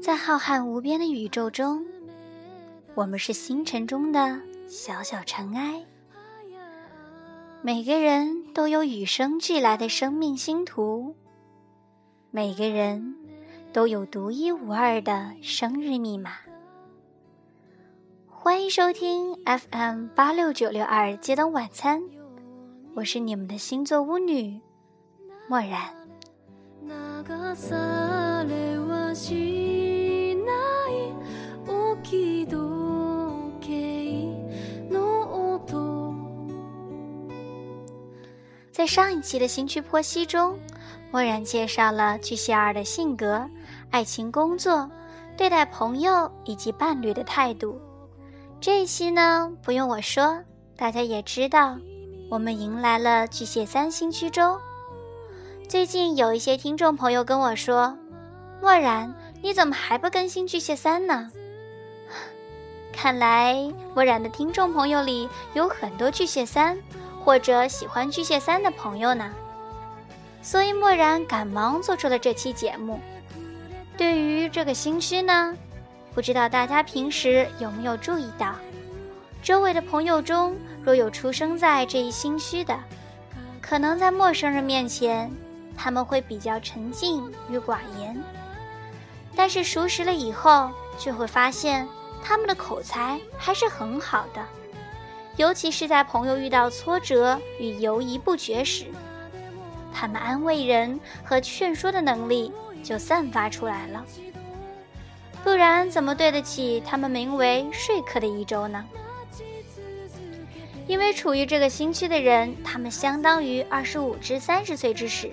在浩瀚无边的宇宙中，我们是星辰中的小小尘埃。每个人都有与生俱来的生命星图，每个人都有独一无二的生日密码。欢迎收听 FM 八六九六二接灯晚餐，我是你们的星座巫女漠然。在上一期的新区剖析中，默然介绍了巨蟹二的性格、爱情、工作、对待朋友以及伴侣的态度。这一期呢，不用我说，大家也知道，我们迎来了巨蟹三新区周。最近有一些听众朋友跟我说：“墨然，你怎么还不更新巨蟹三呢？” 看来墨然的听众朋友里有很多巨蟹三。或者喜欢巨蟹三的朋友呢，所以墨然赶忙做出了这期节目。对于这个新区呢，不知道大家平时有没有注意到，周围的朋友中若有出生在这一星区的，可能在陌生人面前他们会比较沉静与寡言，但是熟识了以后，就会发现他们的口才还是很好的。尤其是在朋友遇到挫折与犹疑不决时，他们安慰人和劝说的能力就散发出来了。不然怎么对得起他们名为“说客”的一周呢？因为处于这个新区的人，他们相当于二十五至三十岁之时。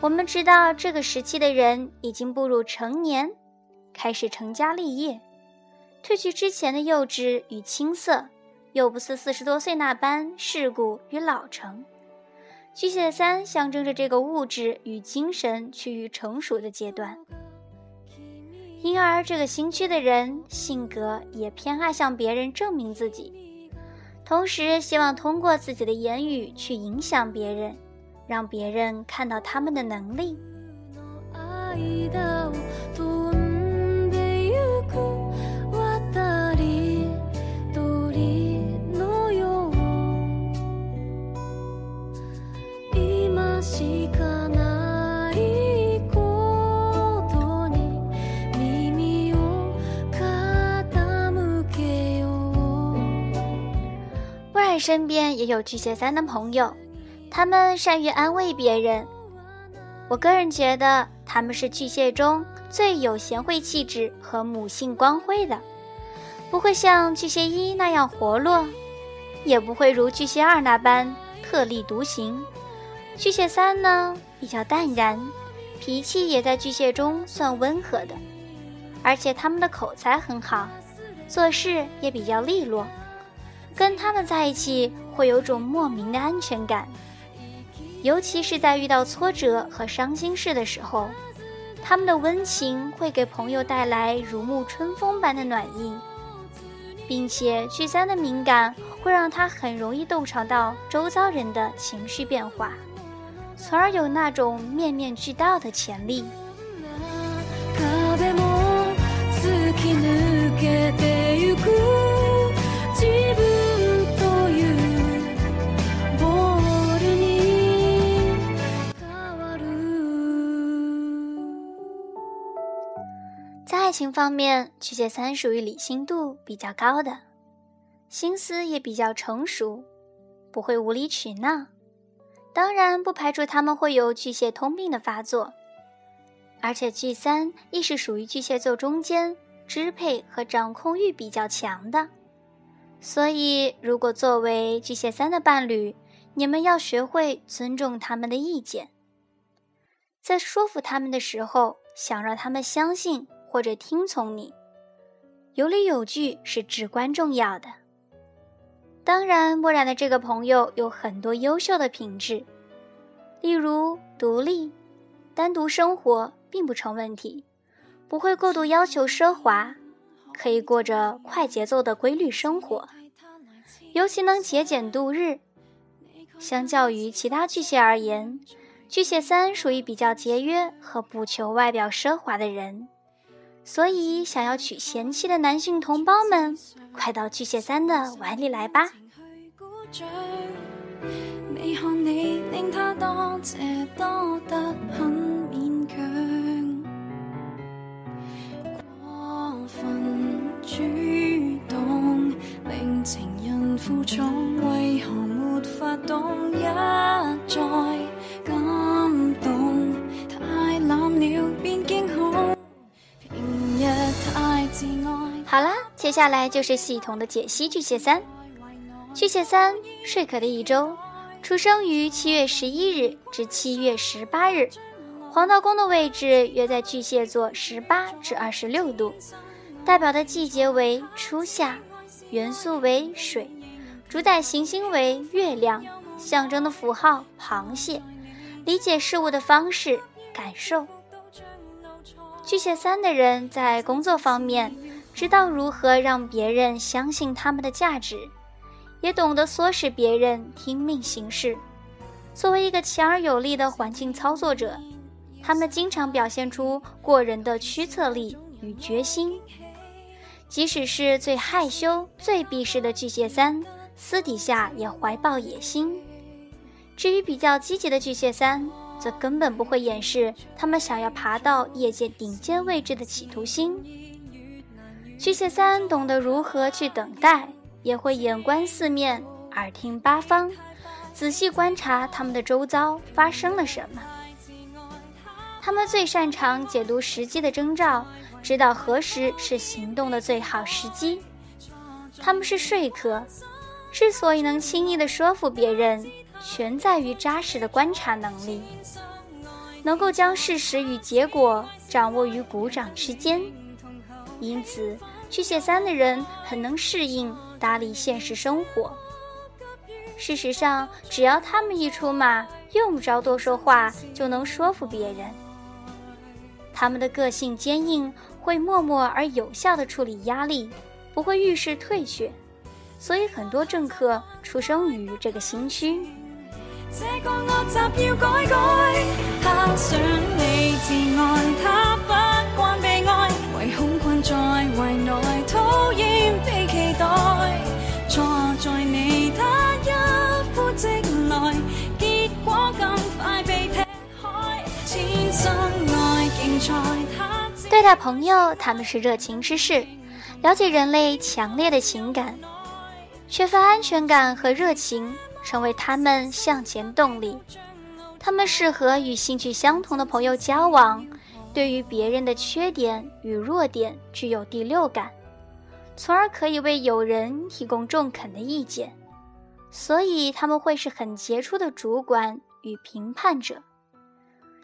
我们知道这个时期的人已经步入成年，开始成家立业，褪去之前的幼稚与青涩。又不似四十多岁那般世故与老成，巨蟹三象征着这个物质与精神趋于成熟的阶段，因而这个新区的人性格也偏爱向别人证明自己，同时希望通过自己的言语去影响别人，让别人看到他们的能力。身边也有巨蟹三的朋友，他们善于安慰别人。我个人觉得他们是巨蟹中最有贤惠气质和母性光辉的，不会像巨蟹一那样活络，也不会如巨蟹二那般特立独行。巨蟹三呢比较淡然，脾气也在巨蟹中算温和的，而且他们的口才很好，做事也比较利落。跟他们在一起会有种莫名的安全感，尤其是在遇到挫折和伤心事的时候，他们的温情会给朋友带来如沐春风般的暖意，并且巨三的敏感会让他很容易洞察到周遭人的情绪变化，从而有那种面面俱到的潜力。爱情方面，巨蟹三属于理性度比较高的，心思也比较成熟，不会无理取闹。当然，不排除他们会有巨蟹通病的发作。而且，巨三亦是属于巨蟹座中间支配和掌控欲比较强的。所以，如果作为巨蟹三的伴侣，你们要学会尊重他们的意见，在说服他们的时候，想让他们相信。或者听从你，有理有据是至关重要的。当然，墨然的这个朋友有很多优秀的品质，例如独立、单独生活并不成问题，不会过度要求奢华，可以过着快节奏的规律生活，尤其能节俭度日。相较于其他巨蟹而言，巨蟹三属于比较节约和不求外表奢华的人，所以想要娶贤妻的男性同胞们快到巨蟹三的碗里来吧。你令分主动令情人负重为何没法懂一好啦，接下来就是系统的解析巨蟹三。巨蟹三，睡可的一周，出生于七月十一日至七月十八日，黄道宫的位置约在巨蟹座十八至二十六度，代表的季节为初夏，元素为水，主宰行星为月亮，象征的符号螃蟹，理解事物的方式感受。巨蟹三的人在工作方面，知道如何让别人相信他们的价值。也懂得唆使别人听命行事。作为一个强而有力的环境操作者，他们经常表现出过人的驱策力与决心。即使是最害羞、最避世的巨蟹三，私底下也怀抱野心。至于比较积极的巨蟹三，则根本不会掩饰他们想要爬到业界顶尖位置的企图心。巨蟹三懂得如何去等待。也会眼观四面，耳听八方，仔细观察他们的周遭发生了什么。他们最擅长解读时机的征兆，知道何时是行动的最好时机。他们是说客，之所以能轻易地说服别人，全在于扎实的观察能力，能够将事实与结果掌握于股掌之间。因此，巨蟹三的人很能适应。打理现实生活。事实上，只要他们一出马，用不着多说话就能说服别人。他们的个性坚硬，会默默而有效地处理压力，不会遇事退却，所以很多政客出生于这个新区。对待朋友，他们是热情之士，了解人类强烈的情感，缺乏安全感和热情成为他们向前动力。他们适合与兴趣相同的朋友交往，对于别人的缺点与弱点具有第六感，从而可以为友人提供中肯的意见。所以他们会是很杰出的主管与评判者。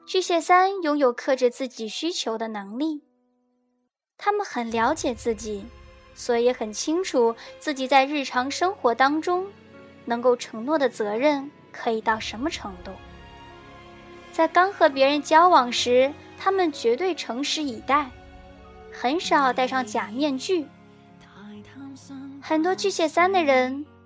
巨蟹三拥有克制自己需求的能力，他们很了解自己，所以很清楚自己在日常生活当中能够承诺的责任可以到什么程度。在刚和别人交往时，他们绝对诚实以待，很少戴上假面具。很多巨蟹三的人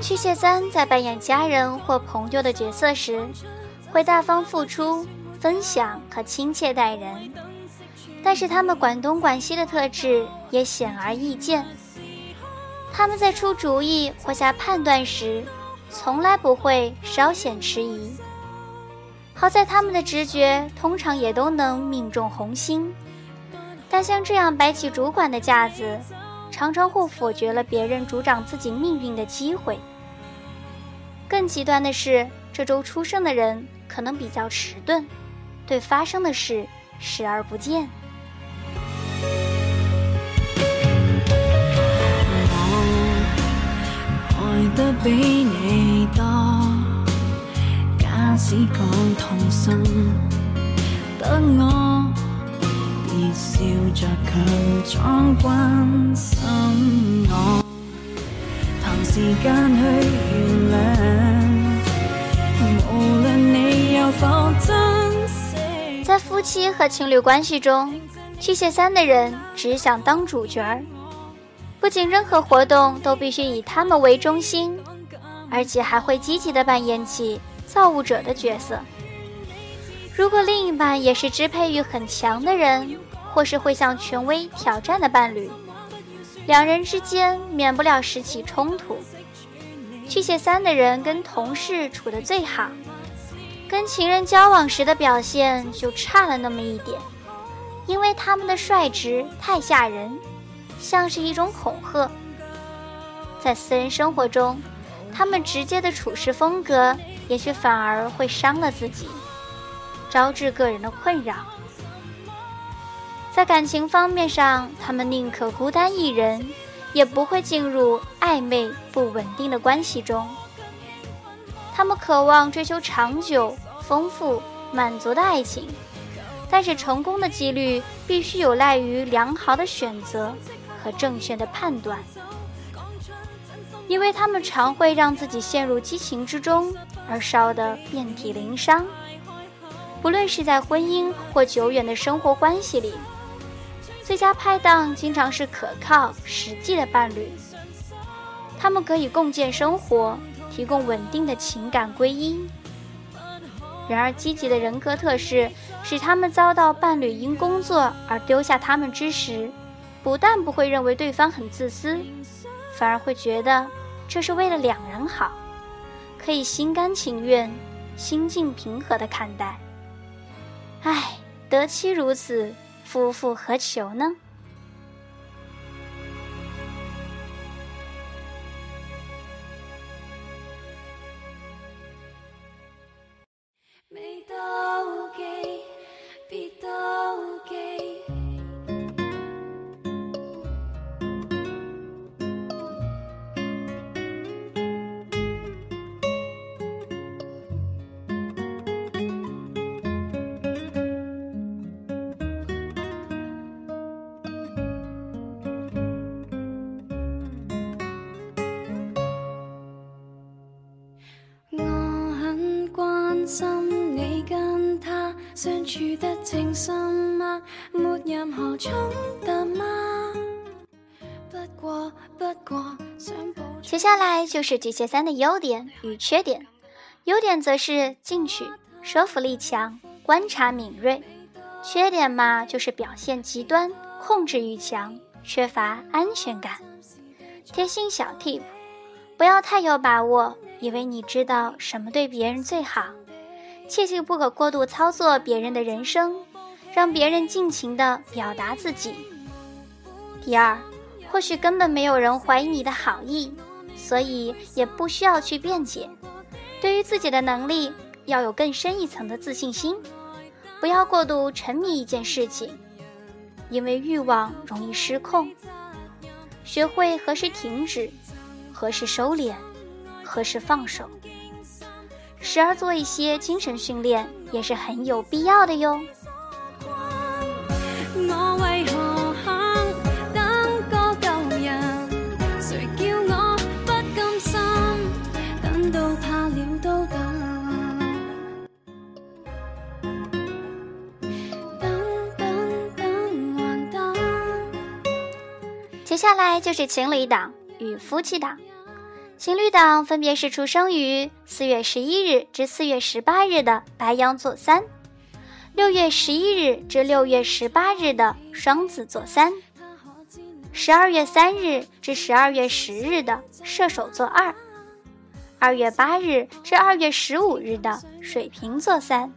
巨蟹三在扮演家人或朋友的角色时，会大方付出、分享和亲切待人，但是他们管东管西的特质也显而易见。他们在出主意或下判断时，从来不会稍显迟疑。好在他们的直觉通常也都能命中红心，但像这样摆起主管的架子，常常会否决了别人主掌自己命运的机会。更极端的是，这周出生的人可能比较迟钝，对发生的事视而不见。爱得比你多，假使讲痛心，得我笑着强装关心我，凭时间去原谅，无论你有否珍惜。在夫妻和情侣关系中，巨蟹三的人只想当主角儿。不仅任何活动都必须以他们为中心，而且还会积极地扮演起造物者的角色。如果另一半也是支配欲很强的人，或是会向权威挑战的伴侣，两人之间免不了时起冲突。巨蟹三的人跟同事处得最好，跟情人交往时的表现就差了那么一点，因为他们的率直太吓人。像是一种恐吓，在私人生活中，他们直接的处事风格，也许反而会伤了自己，招致个人的困扰。在感情方面上，他们宁可孤单一人，也不会进入暧昧不稳定的关系中。他们渴望追求长久、丰富、满足的爱情，但是成功的几率必须有赖于良好的选择。和正确的判断，因为他们常会让自己陷入激情之中，而烧得遍体鳞伤。不论是在婚姻或久远的生活关系里，最佳拍档经常是可靠、实际的伴侣。他们可以共建生活，提供稳定的情感归因。然而，积极的人格特质使他们遭到伴侣因工作而丢下他们之时。不但不会认为对方很自私，反而会觉得这是为了两人好，可以心甘情愿、心境平和的看待。唉，得妻如此，夫复何求呢？相处得真心吗？没任何冲突吗？不过不过想接下来就是巨蟹三的优点与缺点。优点则是进取、说服力强、观察敏锐；缺点嘛，就是表现极端、控制欲强、缺乏安全感。贴心小 tip：不要太有把握，以为你知道什么对别人最好。切记不可过度操作别人的人生，让别人尽情的表达自己。第二，或许根本没有人怀疑你的好意，所以也不需要去辩解。对于自己的能力，要有更深一层的自信心，不要过度沉迷一件事情，因为欲望容易失控。学会何时停止，何时收敛，何时放手。时而做一些精神训练也是很有必要的哟。接下来就是情侣档与夫妻档。情侣档分别是出生于四月十一日至四月十八日的白羊座三，六月十一日至六月十八日的双子座三，十二月三日至十二月十日的射手座二，二月八日至二月十五日的水瓶座三。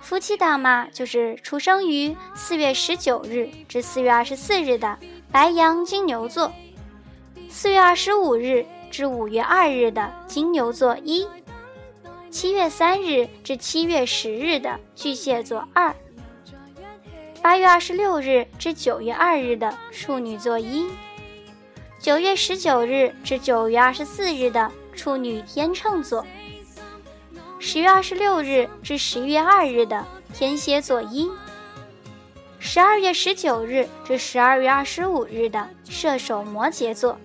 夫妻档嘛，就是出生于四月十九日至四月二十四日的白羊金牛座，四月二十五日。至五月二日的金牛座一，七月三日至七月十日的巨蟹座二，八月二十六日至九月二日的处女座一，九月十九日至九月二十四日的处女天秤座，十月二十六日至十一月二日的天蝎座一，十二月十九日至十二月二十五日的射手摩羯座，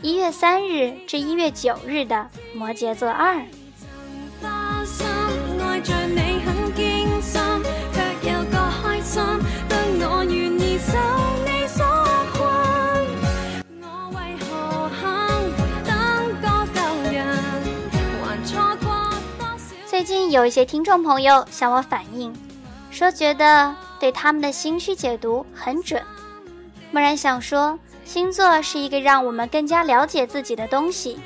一月三日至一月九日的摩羯座二。最近有一些听众朋友向我反映，说觉得对他们的星区解读很准。蓦然想说，星座是一个让我们更加了解自己的东西，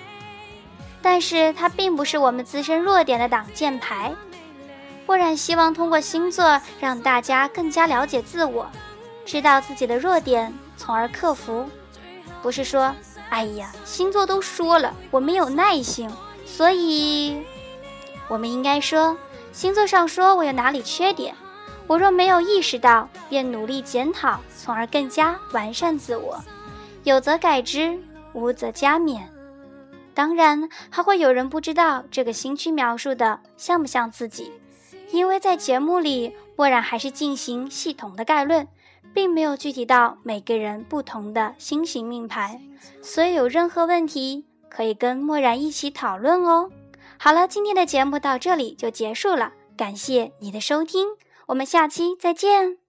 但是它并不是我们自身弱点的挡箭牌。蓦然希望通过星座让大家更加了解自我，知道自己的弱点，从而克服。不是说，哎呀，星座都说了我没有耐性，所以。我们应该说，星座上说我有哪里缺点，我若没有意识到，便努力检讨，从而更加完善自我。有则改之，无则加勉。当然，还会有人不知道这个星区描述的像不像自己，因为在节目里，默然还是进行系统的概论，并没有具体到每个人不同的星型命盘，所以有任何问题可以跟默然一起讨论哦。好了，今天的节目到这里就结束了，感谢你的收听，我们下期再见。